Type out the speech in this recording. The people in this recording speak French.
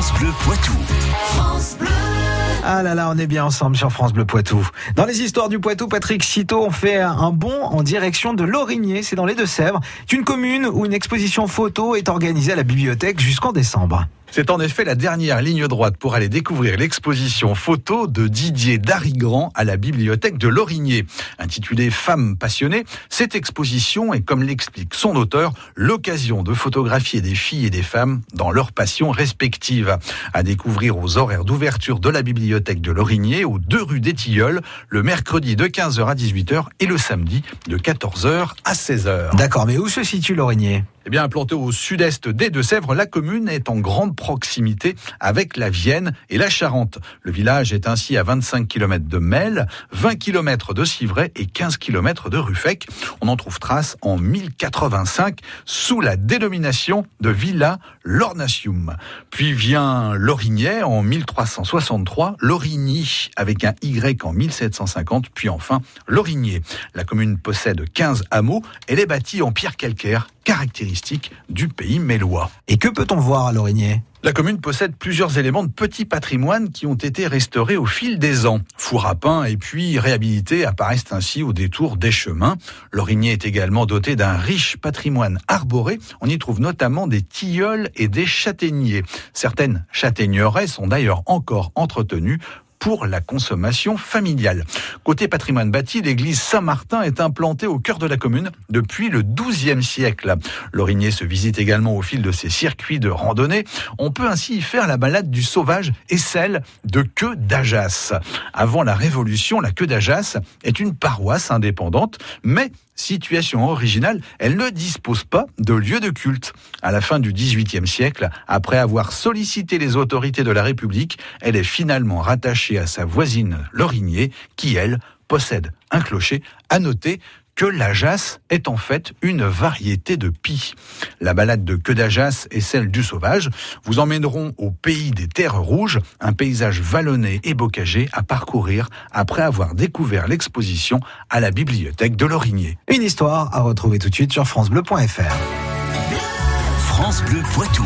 France Bleu Poitou. Ah là là, on est bien ensemble sur France Bleu Poitou. Dans les histoires du Poitou, Patrick Citeau on fait un bond en direction de Lorigné, c'est dans les Deux-Sèvres. C'est une commune où une exposition photo est organisée à la bibliothèque jusqu'en décembre. C'est en effet la dernière ligne droite pour aller découvrir l'exposition photo de Didier Darigrand à la bibliothèque de Lorigné. Intitulée Femmes passionnées, cette exposition est, comme l'explique son auteur, l'occasion de photographier des filles et des femmes dans leurs passions respectives. À découvrir aux horaires d'ouverture de la bibliothèque de Lorigné, aux deux rues des Tilleuls, le mercredi de 15h à 18h et le samedi de 14h à 16h. D'accord, mais où se situe Lorigné? Eh bien, implantée au sud-est des Deux-Sèvres, la commune est en grande proximité avec la Vienne et la Charente. Le village est ainsi à 25 km de Mel, 20 km de Civray et 15 km de Ruffec. On en trouve trace en 1085 sous la dénomination de Villa Lornatium. Puis vient Lorignet en 1363, Lorigny avec un Y en 1750, puis enfin Lorigné. La commune possède 15 hameaux. Elle est bâtie en pierre calcaire caractéristiques du pays mélois. Et que peut-on voir à Lorigné la commune possède plusieurs éléments de petit patrimoine qui ont été restaurés au fil des ans. Four à pain et puis réhabilités apparaissent ainsi au détour des chemins. Lorigné est également doté d'un riche patrimoine arboré. On y trouve notamment des tilleuls et des châtaigniers. Certaines châtaigneraies sont d'ailleurs encore entretenues pour la consommation familiale. Côté patrimoine bâti, l'église Saint-Martin est implantée au cœur de la commune depuis le XIIe siècle. Lorigné se visite également au fil de ses circuits de randonnée. On peut ainsi y faire la balade du sauvage et celle de Queue d'Ajas. Avant la Révolution, la Queue d'Ajas est une paroisse indépendante, mais situation originale, elle ne dispose pas de lieu de culte. À la fin du XVIIIe siècle, après avoir sollicité les autorités de la République, elle est finalement rattachée à sa voisine Lorigné, qui, elle, possède un clocher. À noter que l'ajas est en fait une variété de pie. La balade de queue d'ajas et celle du sauvage vous emmèneront au pays des terres rouges, un paysage vallonné et bocagé à parcourir après avoir découvert l'exposition à la bibliothèque de Lorigné. Une histoire à retrouver tout de suite sur francebleu.fr. France Bleu Poitou.